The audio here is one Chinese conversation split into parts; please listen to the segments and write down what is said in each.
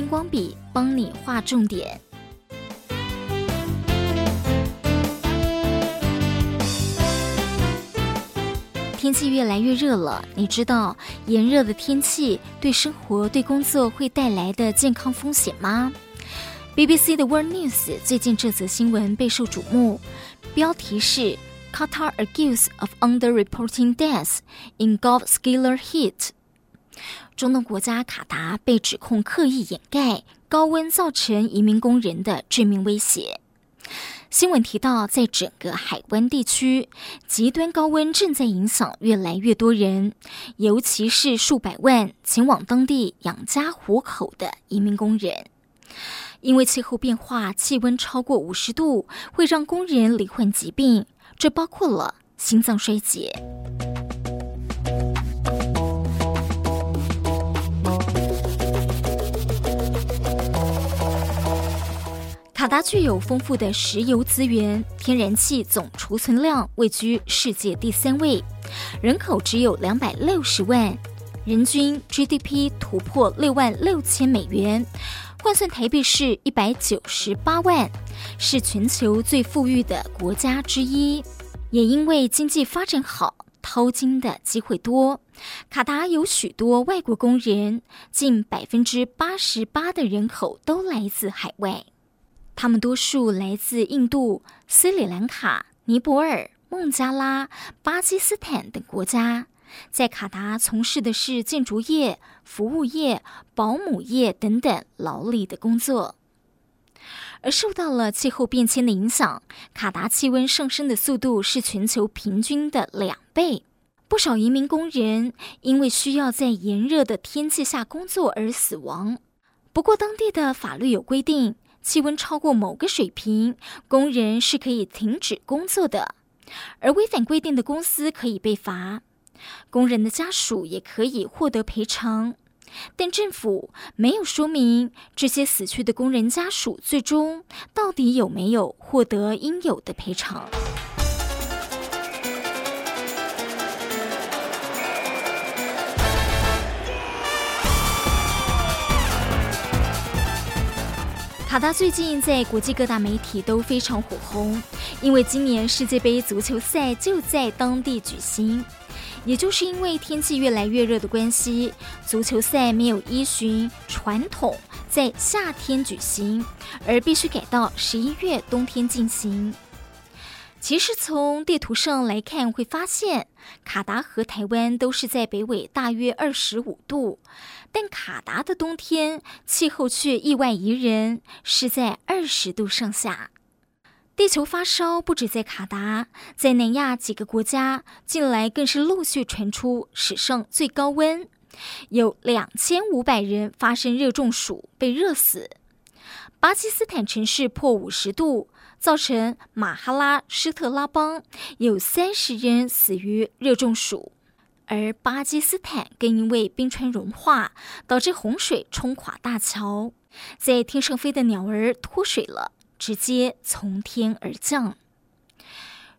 荧光笔帮你画重点。天气越来越热了，你知道炎热的天气对生活、对工作会带来的健康风险吗？BBC 的 World News 最近这则新闻备受瞩目，标题是 “Qatar accused of underreporting deaths in Gulf skier heat”。中东国家卡达被指控刻意掩盖高温造成移民工人的致命威胁。新闻提到，在整个海湾地区，极端高温正在影响越来越多人，尤其是数百万前往当地养家糊口的移民工人。因为气候变化，气温超过五十度会让工人罹患疾病，这包括了心脏衰竭。达具有丰富的石油资源，天然气总储存量位居世界第三位，人口只有两百六十万，人均 GDP 突破六万六千美元，换算台币是一百九十八万，是全球最富裕的国家之一。也因为经济发展好，淘金的机会多，卡达有许多外国工人，近百分之八十八的人口都来自海外。他们多数来自印度、斯里兰卡、尼泊尔、孟加拉、巴基斯坦等国家，在卡达从事的是建筑业、服务业、保姆业等等劳力的工作。而受到了气候变迁的影响，卡达气温上升的速度是全球平均的两倍。不少移民工人因为需要在炎热的天气下工作而死亡。不过，当地的法律有规定。气温超过某个水平，工人是可以停止工作的，而违反规定的公司可以被罚，工人的家属也可以获得赔偿，但政府没有说明这些死去的工人家属最终到底有没有获得应有的赔偿。卡达最近在国际各大媒体都非常火红，因为今年世界杯足球赛就在当地举行。也就是因为天气越来越热的关系，足球赛没有依循传统在夏天举行，而必须改到十一月冬天进行。其实从地图上来看，会发现卡达和台湾都是在北纬大约二十五度。但卡达的冬天气候却意外宜人，是在二十度上下。地球发烧不止在卡达，在南亚几个国家，近来更是陆续传出史上最高温，有两千五百人发生热中暑被热死。巴基斯坦城市破五十度，造成马哈拉施特拉邦有三十人死于热中暑。而巴基斯坦更因为冰川融化，导致洪水冲垮大桥，在天上飞的鸟儿脱水了，直接从天而降。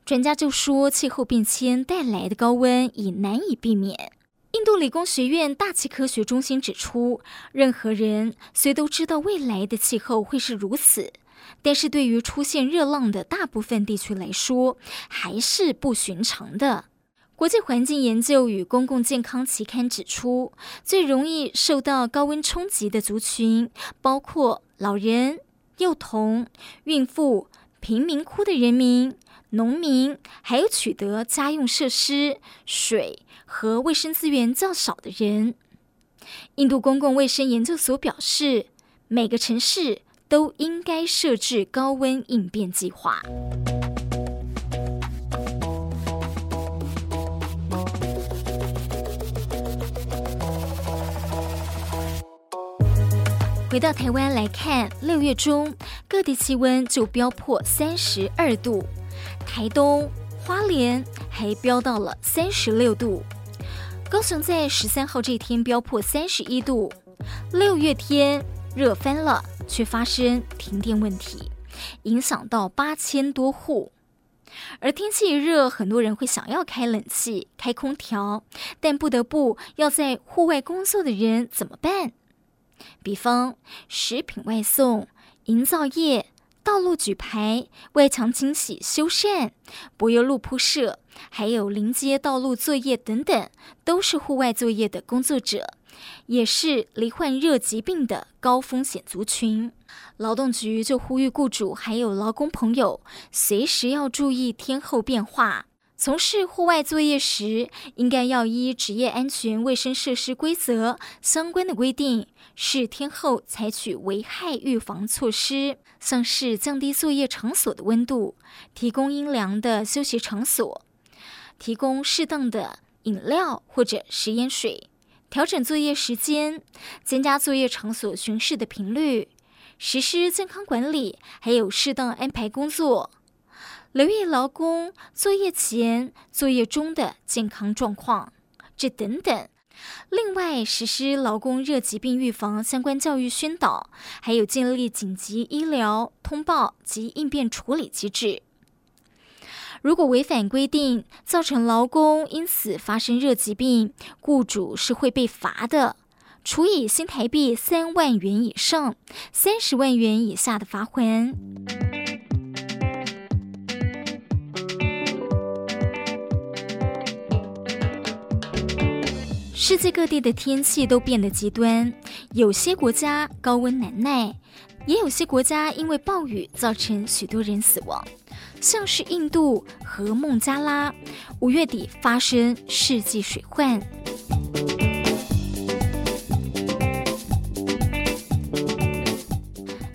专家就说，气候变迁带来的高温已难以避免。印度理工学院大气科学中心指出，任何人虽都知道未来的气候会是如此，但是对于出现热浪的大部分地区来说，还是不寻常的。国际环境研究与公共健康期刊指出，最容易受到高温冲击的族群包括老人、幼童、孕妇、贫民窟的人民、农民，还有取得家用设施、水和卫生资源较少的人。印度公共卫生研究所表示，每个城市都应该设置高温应变计划。回到台湾来看，六月中各地气温就飙破三十二度，台东、花莲还飙到了三十六度，高雄在十三号这天飙破三十一度。六月天热翻了，却发生停电问题，影响到八千多户。而天气热，很多人会想要开冷气、开空调，但不得不要在户外工作的人怎么办？比方食品外送、营造业、道路举牌、外墙清洗修缮、柏油路铺设，还有临街道路作业等等，都是户外作业的工作者，也是罹患热疾病的高风险族群。劳动局就呼吁雇主还有劳工朋友，随时要注意天候变化。从事户外作业时，应该要依职业安全卫生设施规则相关的规定，视天后采取危害预防措施，像是降低作业场所的温度，提供阴凉的休息场所，提供适当的饮料或者食盐水，调整作业时间，增加作业场所巡视的频率，实施健康管理，还有适当安排工作。留意劳工作业前、作业中的健康状况，这等等。另外，实施劳工热疾病预防相关教育宣导，还有建立紧急医疗通报及应变处理机制。如果违反规定，造成劳工因此发生热疾病，雇主是会被罚的，处以新台币三万元以上三十万元以下的罚锾。世界各地的天气都变得极端，有些国家高温难耐，也有些国家因为暴雨造成许多人死亡。像是印度和孟加拉，五月底发生世纪水患。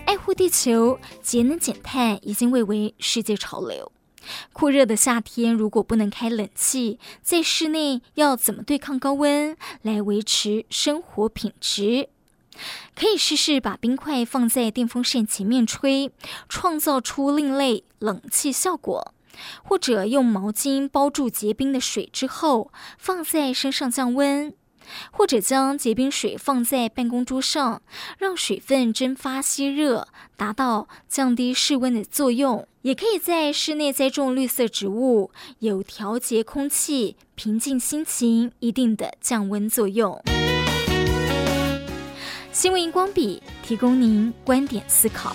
爱护地球、节能减碳已经蔚为世界潮流。酷热的夏天，如果不能开冷气，在室内要怎么对抗高温来维持生活品质？可以试试把冰块放在电风扇前面吹，创造出另类冷气效果；或者用毛巾包住结冰的水之后，放在身上降温。或者将结冰水放在办公桌上，让水分蒸发吸热，达到降低室温的作用。也可以在室内栽种绿色植物，有调节空气、平静心情一定的降温作用。新闻荧光笔提供您观点思考。